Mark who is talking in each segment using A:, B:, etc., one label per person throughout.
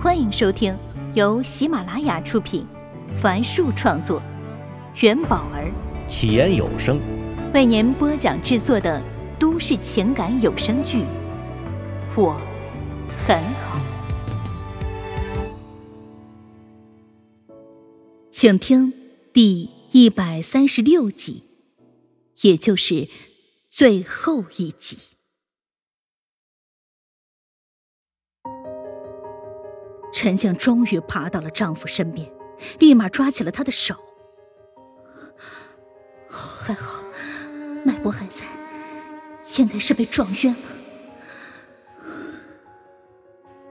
A: 欢迎收听由喜马拉雅出品，凡树创作，元宝儿。
B: 起言有声。
A: 为您播讲制作的都市情感有声剧《我很好》，请听第一百三十六集，也就是最后一集。陈静终于爬到了丈夫身边，立马抓起了他的手。还好，脉搏还在，应该是被撞晕了。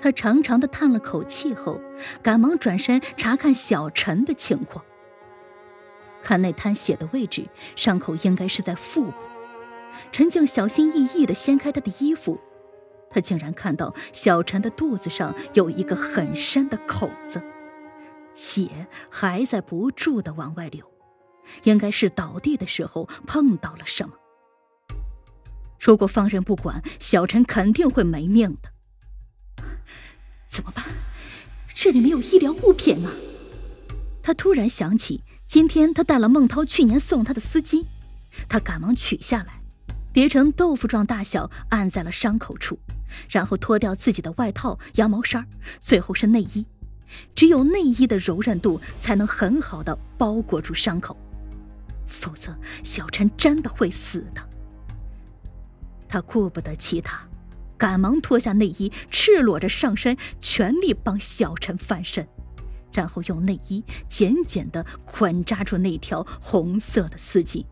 A: 他长长的叹了口气后，赶忙转身查看小陈的情况。看那滩血的位置，伤口应该是在腹部。陈静小心翼翼的掀开他的衣服。他竟然看到小陈的肚子上有一个很深的口子，血还在不住的往外流，应该是倒地的时候碰到了什么。如果放任不管，小陈肯定会没命的。怎么办？这里没有医疗物品啊！他突然想起，今天他带了孟涛去年送他的丝巾，他赶忙取下来，叠成豆腐状大小，按在了伤口处。然后脱掉自己的外套、羊毛衫，最后是内衣。只有内衣的柔韧度才能很好的包裹住伤口，否则小陈真的会死的。他顾不得其他，赶忙脱下内衣，赤裸着上身，全力帮小陈翻身，然后用内衣紧紧的捆扎住那条红色的丝巾，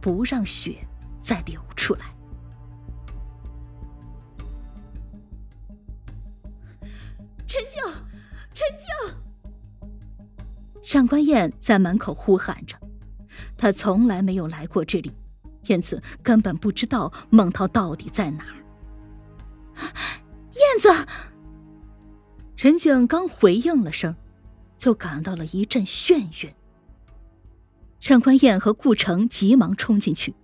A: 不让血再流出来。陈静，陈静！上官燕在门口呼喊着，她从来没有来过这里，因此根本不知道孟涛到底在哪儿。燕子，陈静刚回应了声，就感到了一阵眩晕。上官燕和顾城急忙冲进去，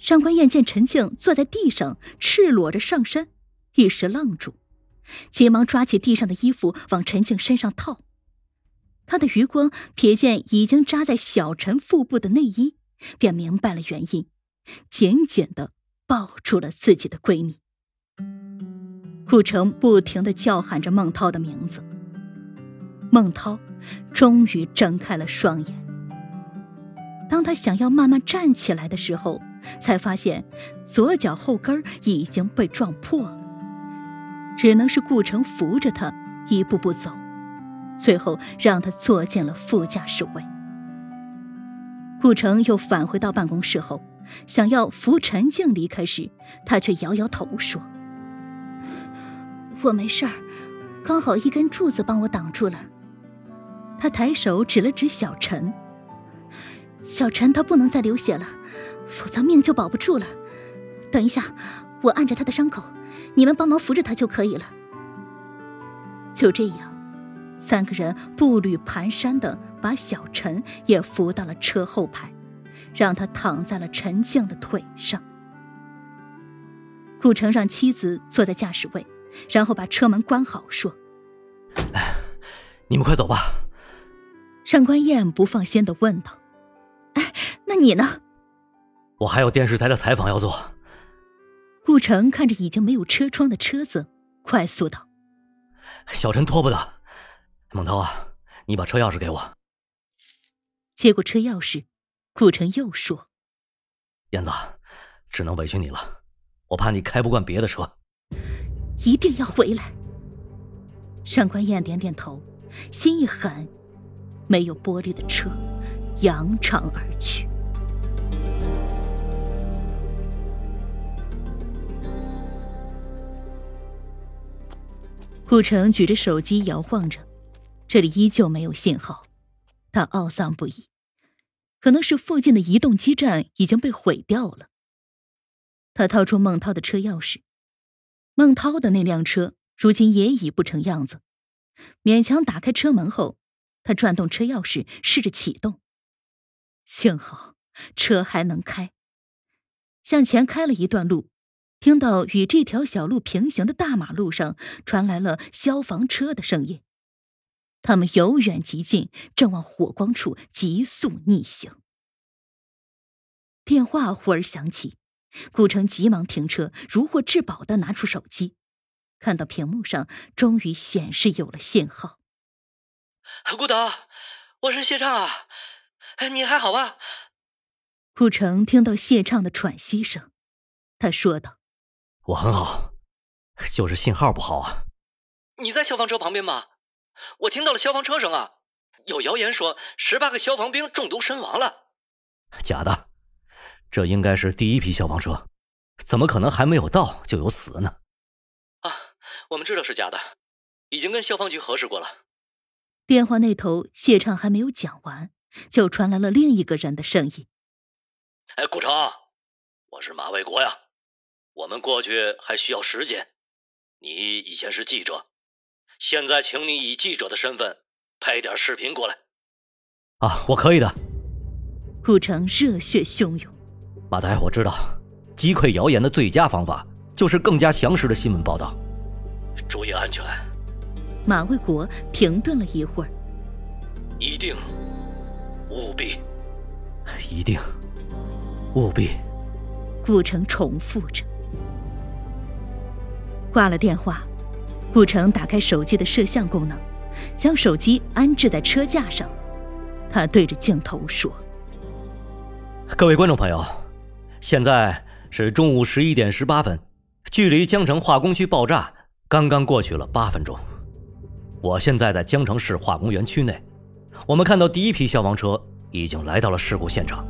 A: 上官燕见陈静坐在地上，赤裸着上身，一时愣住。急忙抓起地上的衣服往陈静身上套，他的余光瞥见已经扎在小陈腹部的内衣，便明白了原因，紧紧的抱住了自己的闺蜜。顾城不停的叫喊着孟涛的名字，孟涛终于睁开了双眼。当他想要慢慢站起来的时候，才发现左脚后跟已经被撞破了。只能是顾城扶着他一步步走，最后让他坐进了副驾驶位。顾城又返回到办公室后，想要扶陈静离开时，他却摇摇头说：“我没事儿，刚好一根柱子帮我挡住了。”他抬手指了指小陈：“小陈他不能再流血了，否则命就保不住了。等一下，我按着他的伤口。”你们帮忙扶着他就可以了。就这样，三个人步履蹒跚的把小陈也扶到了车后排，让他躺在了陈静的腿上。顾城让妻子坐在驾驶位，然后把车门关好，说：“
B: 你们快走吧。”
A: 上官燕不放心的问道：“哎，那你呢？”“
B: 我还有电视台的采访要做。”
A: 顾城看着已经没有车窗的车子，快速道：“
B: 小陈拖不得，孟涛啊，你把车钥匙给我。”
A: 接过车钥匙，顾城又说：“
B: 燕子，只能委屈你了，我怕你开不惯别的车。”
A: 一定要回来。上官燕点点头，心一狠，没有玻璃的车扬长而去。顾城举着手机摇晃着，这里依旧没有信号，他懊丧不已。可能是附近的移动基站已经被毁掉了。他掏出孟涛的车钥匙，孟涛的那辆车如今也已不成样子。勉强打开车门后，他转动车钥匙试着启动，幸好车还能开。向前开了一段路，听到与这条小路平行的大马路上传来了消防车的声音，他们由远及近，正往火光处急速逆行。电话忽而响起，顾城急忙停车，如获至宝的拿出手机，看到屏幕上终于显示有了信号。
C: 顾导，我是谢畅啊，你还好吧？
A: 顾城听到谢畅的喘息声，他说道：“
B: 我很好，就是信号不好啊。”
C: 你在消防车旁边吗？我听到了消防车声啊，有谣言说十八个消防兵中毒身亡了。
B: 假的。这应该是第一批消防车，怎么可能还没有到就有死呢？
C: 啊，我们知道是假的，已经跟消防局核实过了。
A: 电话那头，谢畅还没有讲完，就传来了另一个人的声音：“
C: 哎，顾城，我是马卫国呀，我们过去还需要时间。你以前是记者，现在请你以记者的身份拍点视频过来。”
B: 啊，我可以的。
A: 顾城热血汹涌。
B: 马台，我知道，击溃谣言的最佳方法就是更加详实的新闻报道。
C: 注意安全。
A: 马卫国停顿了一会儿，
C: 一定，务必，
B: 一定，务必。
A: 顾城重复着。挂了电话，顾城打开手机的摄像功能，将手机安置在车架上，他对着镜头说：“
B: 各位观众朋友。”现在是中午十一点十八分，距离江城化工区爆炸刚刚过去了八分钟。我现在在江城市化工园区内，我们看到第一批消防车已经来到了事故现场。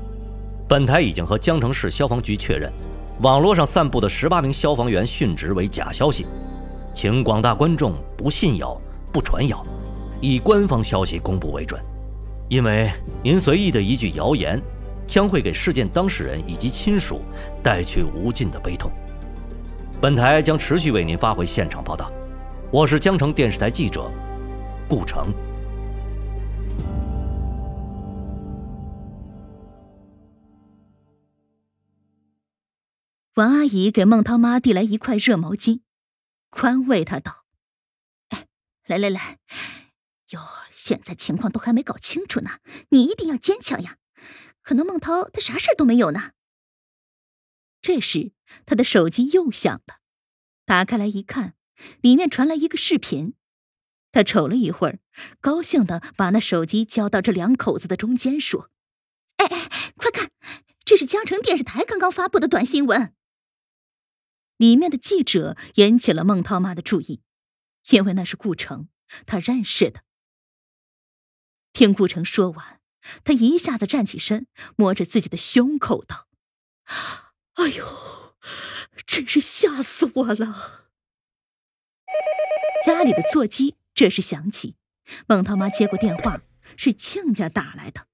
B: 本台已经和江城市消防局确认，网络上散布的十八名消防员殉职为假消息，请广大观众不信谣、不传谣，以官方消息公布为准。因为您随意的一句谣言。将会给事件当事人以及亲属带去无尽的悲痛。本台将持续为您发回现场报道。我是江城电视台记者顾城。
A: 王阿姨给孟涛妈递来一块热毛巾，宽慰她道：“哎，来来来，哟，现在情况都还没搞清楚呢，你一定要坚强呀。”可能孟涛他啥事儿都没有呢。这时，他的手机又响了，打开来一看，里面传来一个视频。他瞅了一会儿，高兴的把那手机交到这两口子的中间，说：“哎哎，快看，这是江城电视台刚刚发布的短新闻。”里面的记者引起了孟涛妈的注意，因为那是顾城，他认识的。听顾城说完。他一下子站起身，摸着自己的胸口道：“哎呦，真是吓死我了！”家里的座机这时响起，孟涛妈接过电话，是亲家打来的。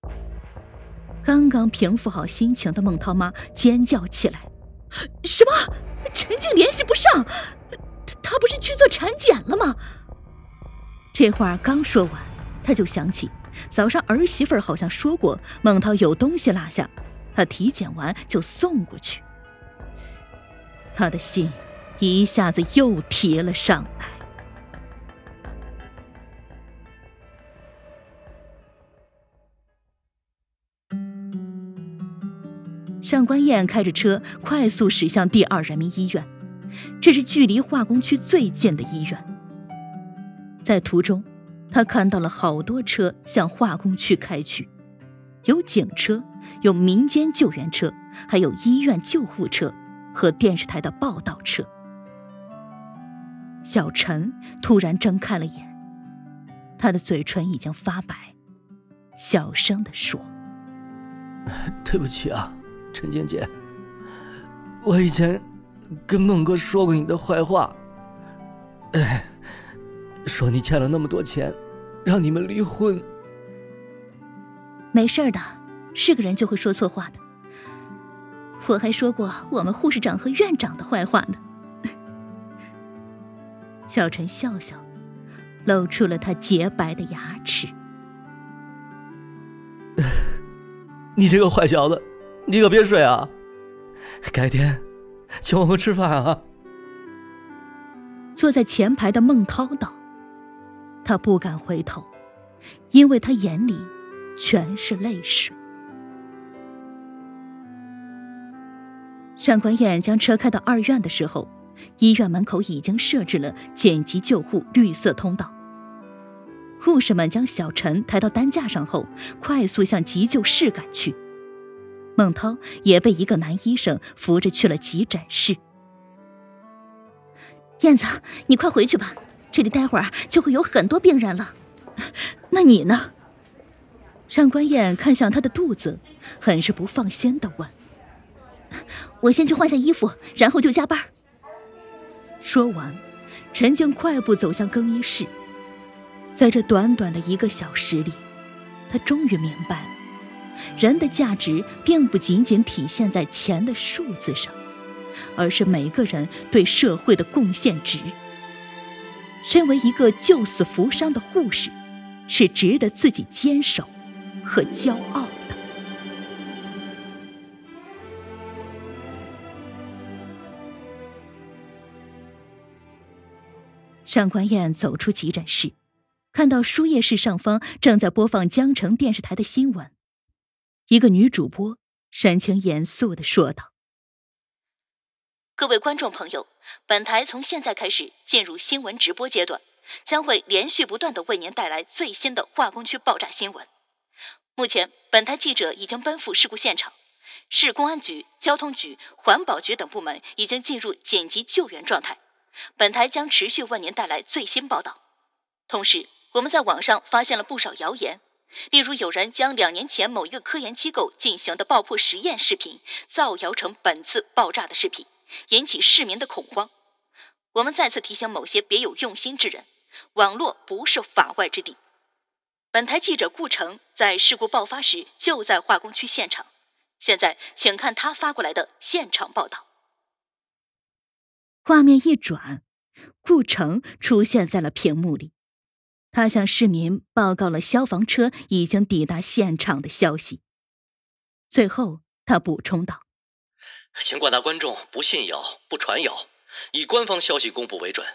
A: 刚刚平复好心情的孟涛妈尖叫起来：“什么？陈静联系不上？她不是去做产检了吗？”这话刚说完，他就想起。早上儿媳妇好像说过孟涛有东西落下，他体检完就送过去。他的心一下子又提了上来。上官燕开着车快速驶向第二人民医院，这是距离化工区最近的医院。在途中。他看到了好多车向化工区开去，有警车，有民间救援车，还有医院救护车和电视台的报道车。小陈突然睁开了眼，他的嘴唇已经发白，小声的说：“
D: 对不起啊，陈静姐，我以前跟孟哥说过你的坏话。”哎。说你欠了那么多钱，让你们离婚。
A: 没事的，是个人就会说错话的。我还说过我们护士长和院长的坏话呢。小陈笑笑，露出了他洁白的牙齿。
D: 你这个坏小子，你可别睡啊！改天，
B: 请我们吃饭啊！
A: 坐在前排的孟涛道：“他不敢回头，因为他眼里全是泪水。”上官燕将车开到二院的时候，医院门口已经设置了紧急救护绿色通道。护士们将小陈抬到担架上后，快速向急救室赶去。孟涛也被一个男医生扶着去了急诊室。燕子，你快回去吧，这里待会儿就会有很多病人了。那你呢？上官燕看向他的肚子，很是不放心的问。我先去换下衣服，然后就加班。说完，陈静快步走向更衣室。在这短短的一个小时里，他终于明白了，人的价值并不仅仅体现在钱的数字上，而是每个人对社会的贡献值。身为一个救死扶伤的护士，是值得自己坚守和骄傲的。上官燕走出急诊室，看到输液室上方正在播放江城电视台的新闻。一个女主播神情严肃的说道：“各位观众朋友，本台从现在开始进入新闻直播阶段，将会连续不断的为您带来最新的化工区爆炸新闻。目前，本台记者已经奔赴事故现场，市公安局、交通局、环保局等部门已经进入紧急救援状态。”本台将持续为您带来最新报道。同时，我们在网上发现了不少谣言，例如有人将两年前某一个科研机构进行的爆破实验视频造谣成本次爆炸的视频，引起市民的恐慌。我们再次提醒某些别有用心之人，网络不是法外之地。本台记者顾城在事故爆发时就在化工区现场，现在请看他发过来的现场报道。画面一转，顾城出现在了屏幕里。他向市民报告了消防车已经抵达现场的消息。最后，他补充道：“
C: 请广大观众不信谣、不传谣，以官方消息公布为准。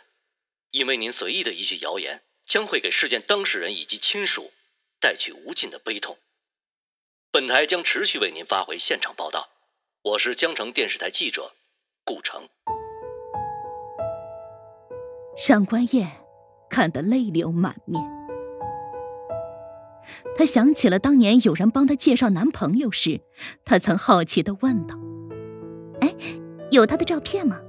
C: 因为您随意的一句谣言，将会给事件当事人以及亲属带去无尽的悲痛。本台将持续为您发回现场报道。我是江城电视台记者顾城。”
A: 上官燕看得泪流满面，她想起了当年有人帮她介绍男朋友时，她曾好奇的问道：“哎，有他的照片吗？”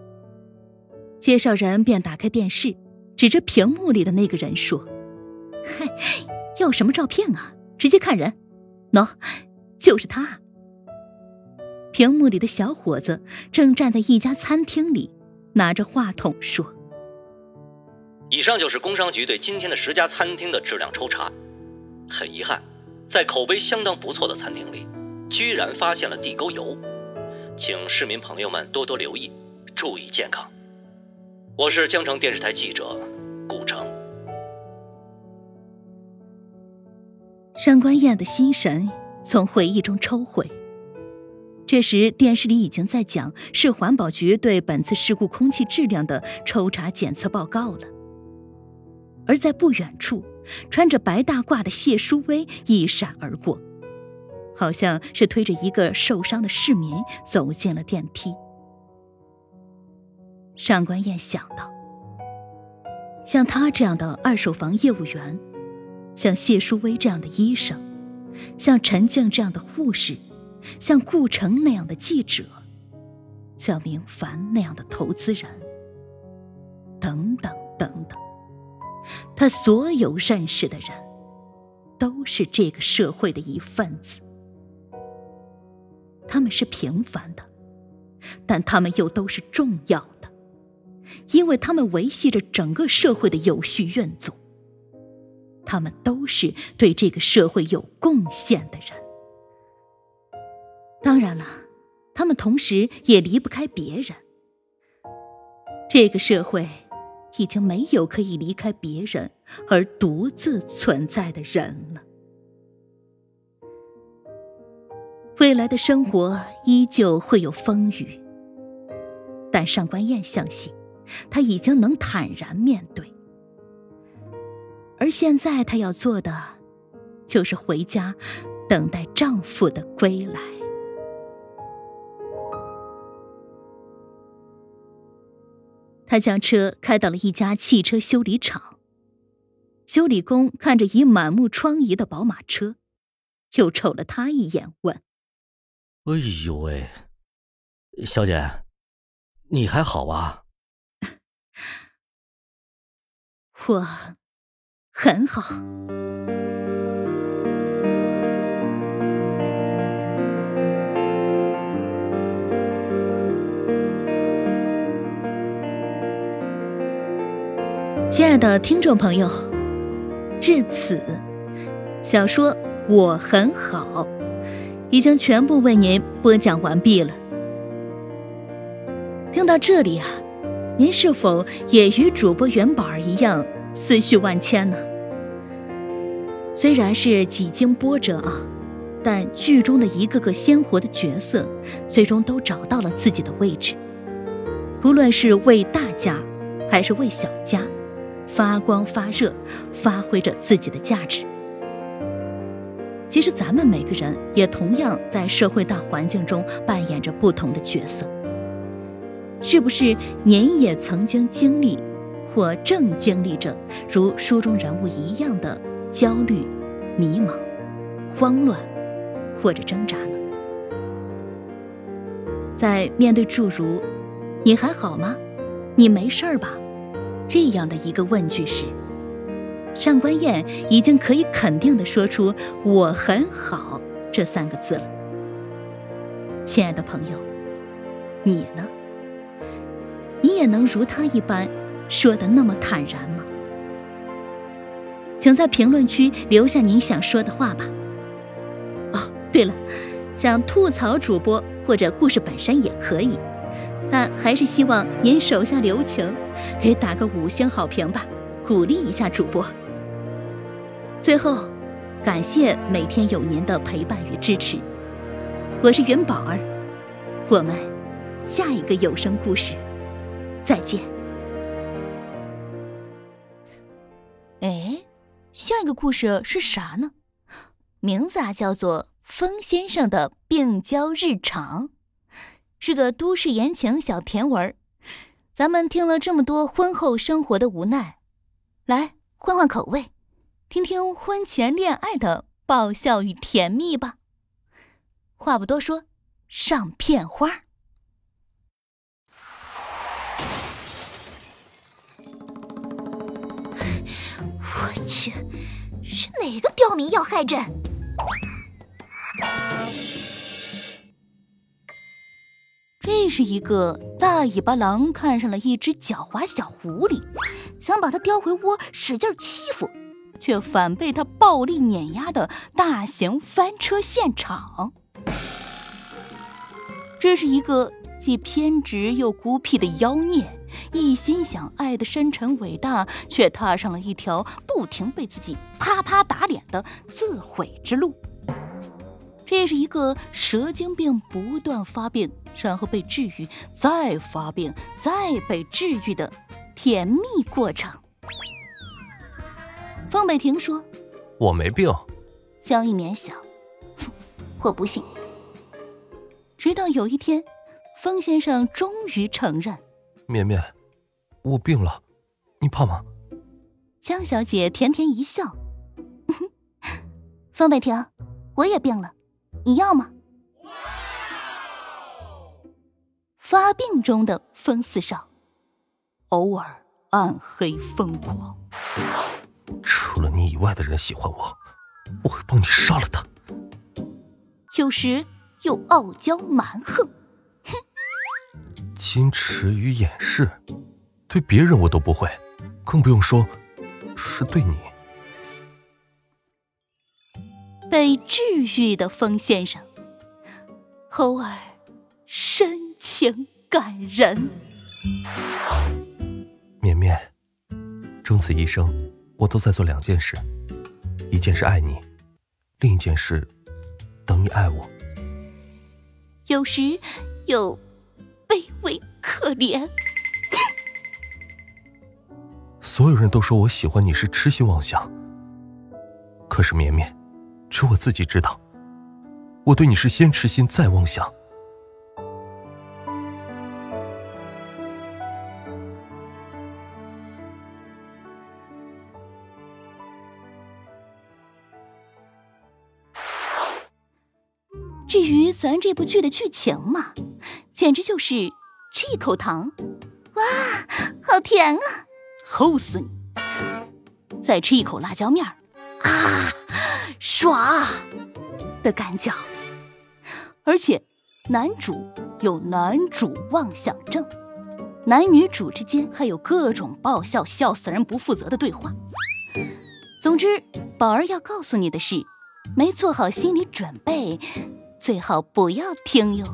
A: 介绍人便打开电视，指着屏幕里的那个人说：“嗨，要什么照片啊？直接看人，喏，就是他。”屏幕里的小伙子正站在一家餐厅里，拿着话筒说。
C: 以上就是工商局对今天的十家餐厅的质量抽查。很遗憾，在口碑相当不错的餐厅里，居然发现了地沟油，请市民朋友们多多留意，注意健康。我是江城电视台记者顾城。
A: 上官燕的心神从回忆中抽回。这时，电视里已经在讲市环保局对本次事故空气质量的抽查检测报告了。而在不远处，穿着白大褂的谢淑薇一闪而过，好像是推着一个受伤的市民走进了电梯。上官燕想到，像他这样的二手房业务员，像谢淑薇这样的医生，像陈静这样的护士，像顾城那样的记者，像明凡那样的投资人，等等等等。他所有认识的人，都是这个社会的一份子。他们是平凡的，但他们又都是重要的，因为他们维系着整个社会的有序运作。他们都是对这个社会有贡献的人。当然了，他们同时也离不开别人。这个社会。已经没有可以离开别人而独自存在的人了。未来的生活依旧会有风雨，但上官燕相信，她已经能坦然面对。而现在，她要做的，就是回家，等待丈夫的归来。她将车开到了一家汽车修理厂。修理工看着已满目疮痍的宝马车，又瞅了他一眼，问：“
B: 哎呦喂，小姐，你还好吧？”“
A: 我很好。”亲爱的听众朋友。至此，小说《我很好》已经全部为您播讲完毕了。听到这里啊，您是否也与主播元宝儿一样思绪万千呢？虽然是几经波折啊，但剧中的一个个鲜活的角色，最终都找到了自己的位置，不论是为大家，还是为小家。发光发热，发挥着自己的价值。其实，咱们每个人也同样在社会大环境中扮演着不同的角色。是不是您也曾经经历，或正经历着如书中人物一样的焦虑、迷茫、慌乱，或者挣扎呢？在面对诸如“你还好吗？你没事吧？”这样的一个问句时，上官燕已经可以肯定的说出“我很好”这三个字了。亲爱的朋友，你呢？你也能如他一般说的那么坦然吗？请在评论区留下您想说的话吧。哦，对了，想吐槽主播或者故事本身也可以。但还是希望您手下留情，给打个五星好评吧，鼓励一下主播。最后，感谢每天有您的陪伴与支持。我是元宝儿，我们下一个有声故事再见。哎，下一个故事是啥呢？名字啊叫做《风先生的病娇日常》。是个都市言情小甜文儿，咱们听了这么多婚后生活的无奈，来换换口味，听听婚前恋爱的爆笑与甜蜜吧。话不多说，上片花。我去，是哪个刁民要害朕？这是一个大尾巴狼看上了一只狡猾小狐狸，想把它叼回窝使劲欺负，却反被它暴力碾压的大型翻车现场。这是一个既偏执又孤僻的妖孽，一心想爱的深沉伟大，却踏上了一条不停被自己啪啪打脸的自毁之路。这是一个蛇精病不断发病。然后被治愈，再发病，再被治愈的甜蜜过程。风北亭说：“
E: 我没病。”
A: 江一绵想：“我不信。”直到有一天，风先生终于承认：“
E: 绵绵，我病了，你怕吗？”
A: 江小姐甜甜一笑：“风北亭，我也病了，你要吗？”发病中的风四少，偶尔暗黑疯狂。
E: 除了你以外的人喜欢我，我会帮你杀了他。
A: 有时又傲娇蛮横，哼！
E: 矜持与掩饰，对别人我都不会，更不用说是对你。
A: 被治愈的风先生，偶尔深。情感人，
E: 绵绵，终此一生，我都在做两件事，一件是爱你，另一件事等你爱我。
A: 有时，又卑微可怜。
E: 所有人都说我喜欢你是痴心妄想，可是绵绵，只有我自己知道，我对你是先痴心再妄想。
A: 至于咱这部剧的剧情嘛，简直就是吃一口糖，哇，好甜啊，齁死你！再吃一口辣椒面儿，啊，爽的感脚。而且，男主有男主妄想症，男女主之间还有各种爆笑、笑死人、不负责的对话。总之，宝儿要告诉你的是，没做好心理准备。最好不要听哟。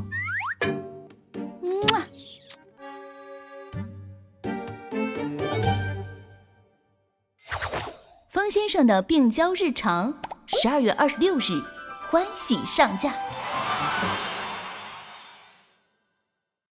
A: 风先生的病娇日常，十二月二十六日欢喜上架。